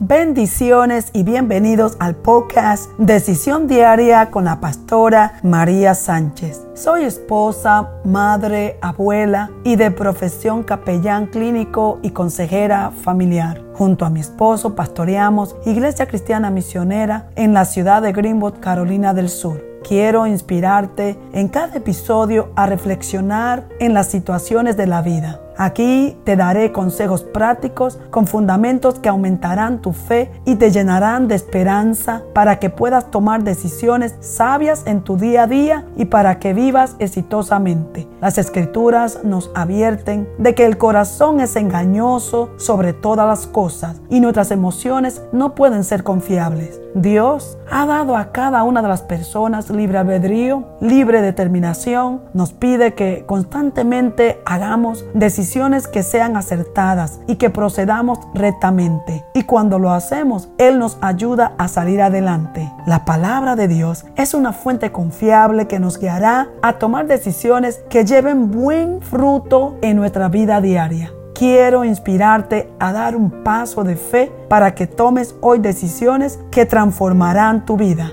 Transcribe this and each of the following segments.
Bendiciones y bienvenidos al podcast Decisión Diaria con la pastora María Sánchez. Soy esposa, madre, abuela y de profesión capellán clínico y consejera familiar. Junto a mi esposo pastoreamos Iglesia Cristiana Misionera en la ciudad de Greenwood, Carolina del Sur. Quiero inspirarte en cada episodio a reflexionar en las situaciones de la vida Aquí te daré consejos prácticos con fundamentos que aumentarán tu fe y te llenarán de esperanza para que puedas tomar decisiones sabias en tu día a día y para que vivas exitosamente. Las escrituras nos advierten de que el corazón es engañoso sobre todas las cosas y nuestras emociones no pueden ser confiables. Dios ha dado a cada una de las personas libre albedrío, libre determinación. Nos pide que constantemente hagamos decisiones que sean acertadas y que procedamos rectamente. Y cuando lo hacemos, Él nos ayuda a salir adelante. La palabra de Dios es una fuente confiable que nos guiará a tomar decisiones que lleven buen fruto en nuestra vida diaria quiero inspirarte a dar un paso de fe para que tomes hoy decisiones que transformarán tu vida.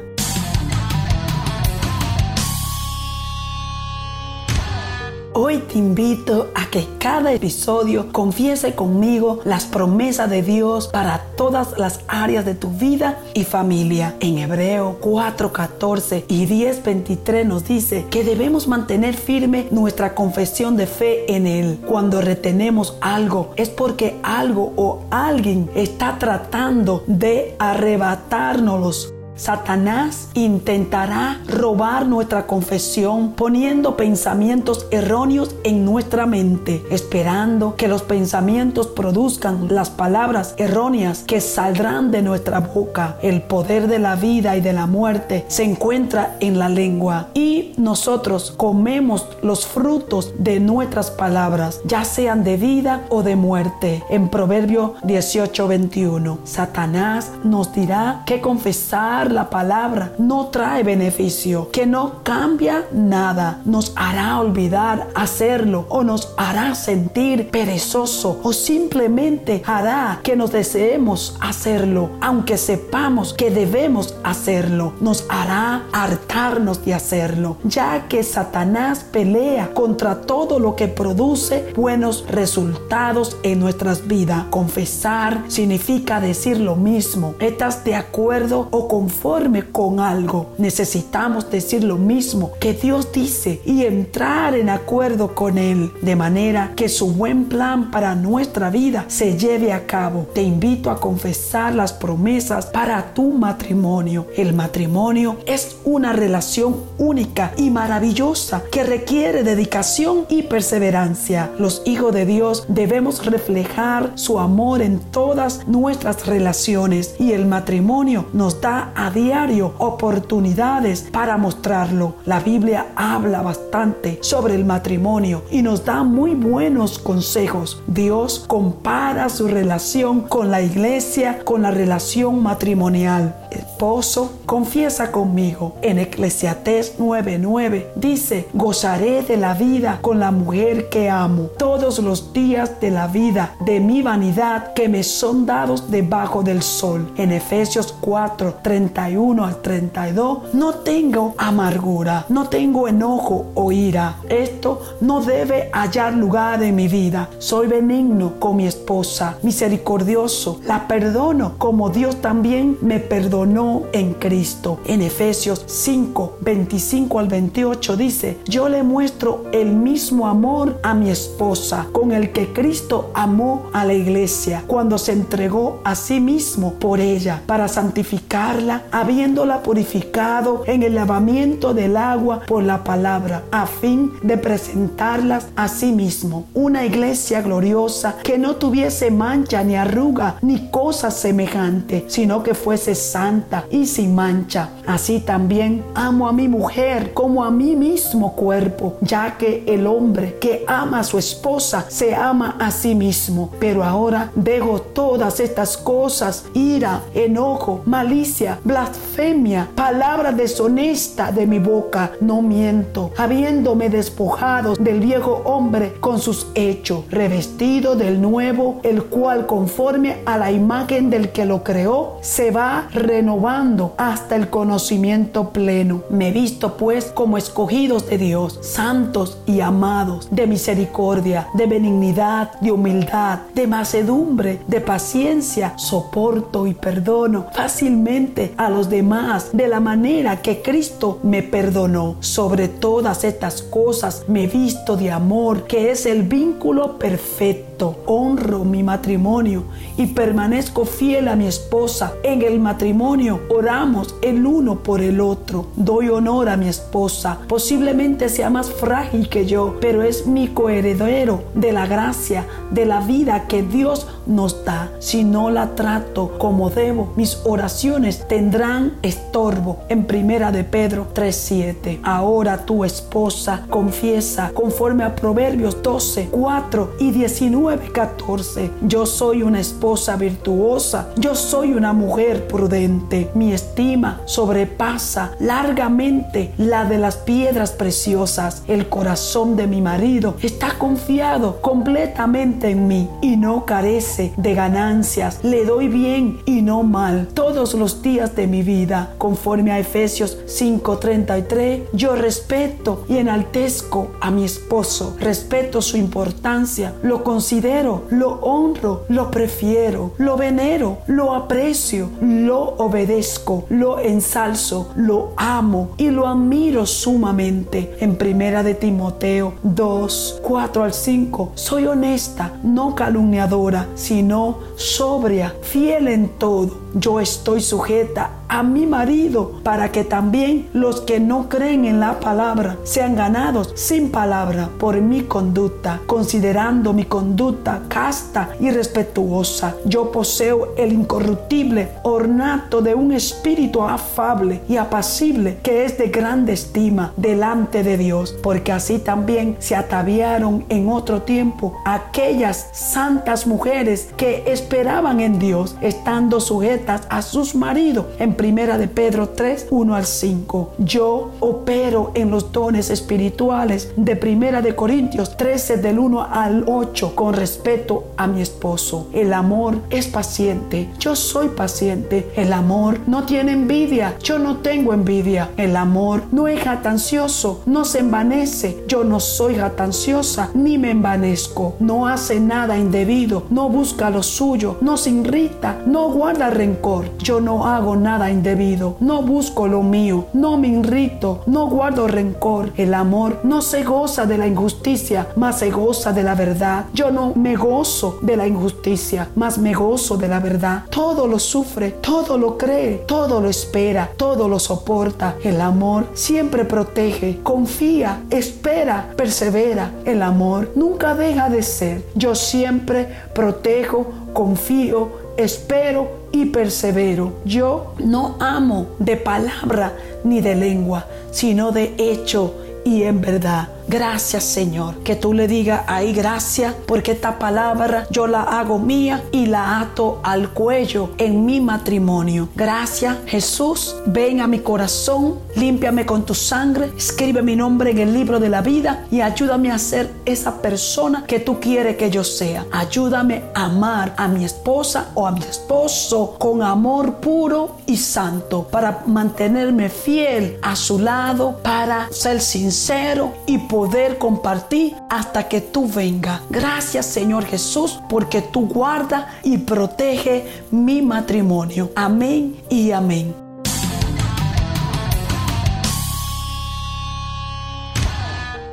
Te invito a que cada episodio confiese conmigo las promesas de Dios para todas las áreas de tu vida y familia. En Hebreo 4:14 y 10:23 nos dice que debemos mantener firme nuestra confesión de fe en Él. Cuando retenemos algo es porque algo o alguien está tratando de arrebatárnoslo Satanás intentará robar nuestra confesión poniendo pensamientos erróneos en nuestra mente, esperando que los pensamientos produzcan las palabras erróneas que saldrán de nuestra boca. El poder de la vida y de la muerte se encuentra en la lengua y nosotros comemos los frutos de nuestras palabras, ya sean de vida o de muerte. En Proverbio 18:21, Satanás nos dirá que confesar la palabra no trae beneficio, que no cambia nada, nos hará olvidar hacerlo o nos hará sentir perezoso o simplemente hará que nos deseemos hacerlo, aunque sepamos que debemos hacerlo, nos hará hartarnos de hacerlo, ya que Satanás pelea contra todo lo que produce buenos resultados en nuestras vidas. Confesar significa decir lo mismo. ¿Estás de acuerdo o con conforme con algo, necesitamos decir lo mismo que Dios dice y entrar en acuerdo con Él, de manera que su buen plan para nuestra vida se lleve a cabo. Te invito a confesar las promesas para tu matrimonio. El matrimonio es una relación única y maravillosa que requiere dedicación y perseverancia. Los hijos de Dios debemos reflejar su amor en todas nuestras relaciones y el matrimonio nos da diario oportunidades para mostrarlo. La Biblia habla bastante sobre el matrimonio y nos da muy buenos consejos. Dios compara su relación con la iglesia con la relación matrimonial. Esposo, confiesa conmigo. En Eclesiastés 9:9 dice, gozaré de la vida con la mujer que amo todos los días de la vida de mi vanidad que me son dados debajo del sol. En Efesios 4, 31 al 32, no tengo amargura, no tengo enojo o ira. Esto no debe hallar lugar en mi vida. Soy benigno con mi esposa, misericordioso, la perdono como Dios también me perdonó en Cristo. En Efesios 5, 25 al 28 dice, yo le muestro el mismo amor a mi esposa con el que Cristo amó a la iglesia cuando se entregó a sí mismo por ella para santificarla, habiéndola purificado en el lavamiento del agua por la palabra, a fin de presentarlas a sí mismo. Una iglesia gloriosa que no tuviese mancha ni arruga ni cosa semejante, sino que fuese santa y sin mancha. Así también amo a mi mujer como a mí mismo cuerpo, ya que el hombre que ama a su esposa se ama a sí mismo. Pero ahora dejo todas estas cosas, ira, enojo, malicia, blasfemia, palabra deshonesta de mi boca. No miento, habiéndome despojado del viejo hombre con sus hechos, revestido del nuevo, el cual conforme a la imagen del que lo creó, se va renovando hasta el conocimiento pleno. Me visto pues como escogidos de Dios, santos y amados, de misericordia, de benignidad, de humildad, de macedumbre, de paciencia, soporto y perdono fácilmente a los demás de la manera que Cristo me perdonó. Sobre todas estas cosas me visto de amor, que es el vínculo perfecto. Honro mi matrimonio y permanezco fiel a mi esposa. En el matrimonio oramos el uno por el otro. Doy honor a mi esposa. Posiblemente sea más frágil que yo, pero es mi coheredero de la gracia, de la vida que Dios nos da. Si no la trato como debo, mis oraciones tendrán estorbo. En primera de Pedro 3:7. Ahora tu esposa confiesa conforme a Proverbios 12, 4 y 19, 14. Yo soy una esposa virtuosa. Yo soy una mujer prudente. Mi estima sobrepasa largamente la de las piedras preciosas. El corazón de mi marido está confiado completamente en mí y no carece de ganancias. Le doy bien y no mal todos los días de mi vida. Conforme a Efesios 5:33, yo respeto y enaltezco a mi esposo. Respeto su importancia, lo considero, lo honro, lo prefiero, lo venero, lo aprecio, lo obedezco, lo ensalzo, lo amo y lo admiro sumamente. En primera de Timoteo 2, 4 al 5, soy honesta, no calumniadora, sino sobria, fiel en todo yo estoy sujeta a mi marido para que también los que no creen en la palabra sean ganados sin palabra por mi conducta, considerando mi conducta casta y respetuosa. Yo poseo el incorruptible ornato de un espíritu afable y apacible que es de grande estima delante de Dios, porque así también se ataviaron en otro tiempo aquellas santas mujeres que esperaban en Dios, estando sujetas a sus maridos. En primera de Pedro 3, 1 al 5. Yo opero en los dones espirituales de primera de Corintios 13 del 1 al 8 con respeto a mi esposo. El amor es paciente. Yo soy paciente. El amor no tiene envidia. Yo no tengo envidia. El amor no es jatancioso. No se envanece. Yo no soy jatanciosa ni me envanezco. No hace nada indebido. No busca lo suyo. No se irrita. No guarda rencor yo no hago nada indebido, no busco lo mío, no me irrito, no guardo rencor. El amor no se goza de la injusticia, mas se goza de la verdad. Yo no me gozo de la injusticia, mas me gozo de la verdad. Todo lo sufre, todo lo cree, todo lo espera, todo lo soporta. El amor siempre protege, confía, espera, persevera. El amor nunca deja de ser. Yo siempre protejo, confío, espero y persevero. Yo no amo de palabra ni de lengua, sino de hecho y en verdad. Gracias Señor. Que tú le digas ahí gracias porque esta palabra yo la hago mía y la ato al cuello en mi matrimonio. Gracias Jesús. Ven a mi corazón, límpiame con tu sangre, escribe mi nombre en el libro de la vida y ayúdame a ser esa persona que tú quieres que yo sea. Ayúdame a amar a mi esposa o a mi esposo con amor puro y santo para mantenerme fiel a su lado, para ser sincero y poder compartir hasta que tú vengas. Gracias Señor Jesús porque tú guarda y protege mi matrimonio. Amén y amén.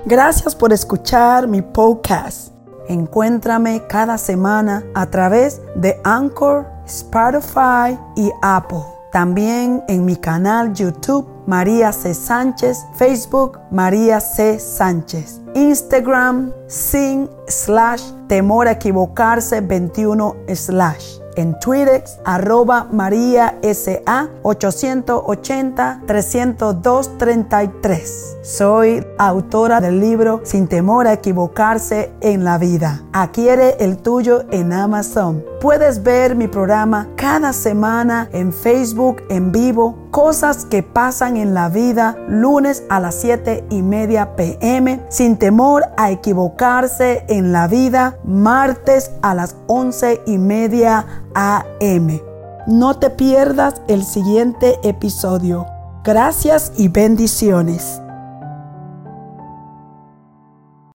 Gracias por escuchar mi podcast. Encuéntrame cada semana a través de Anchor, Spotify y Apple. También en mi canal YouTube María C. Sánchez, Facebook María C. Sánchez, Instagram sin slash temor a equivocarse 21 slash. en Twitter, arroba María SA 880-302-33. Soy autora del libro Sin temor a equivocarse en la vida. Adquiere el tuyo en Amazon. Puedes ver mi programa cada semana en Facebook en vivo. Cosas que pasan en la vida lunes a las 7 y media pm. Sin temor a equivocarse en la vida martes a las 11 y media am. No te pierdas el siguiente episodio. Gracias y bendiciones.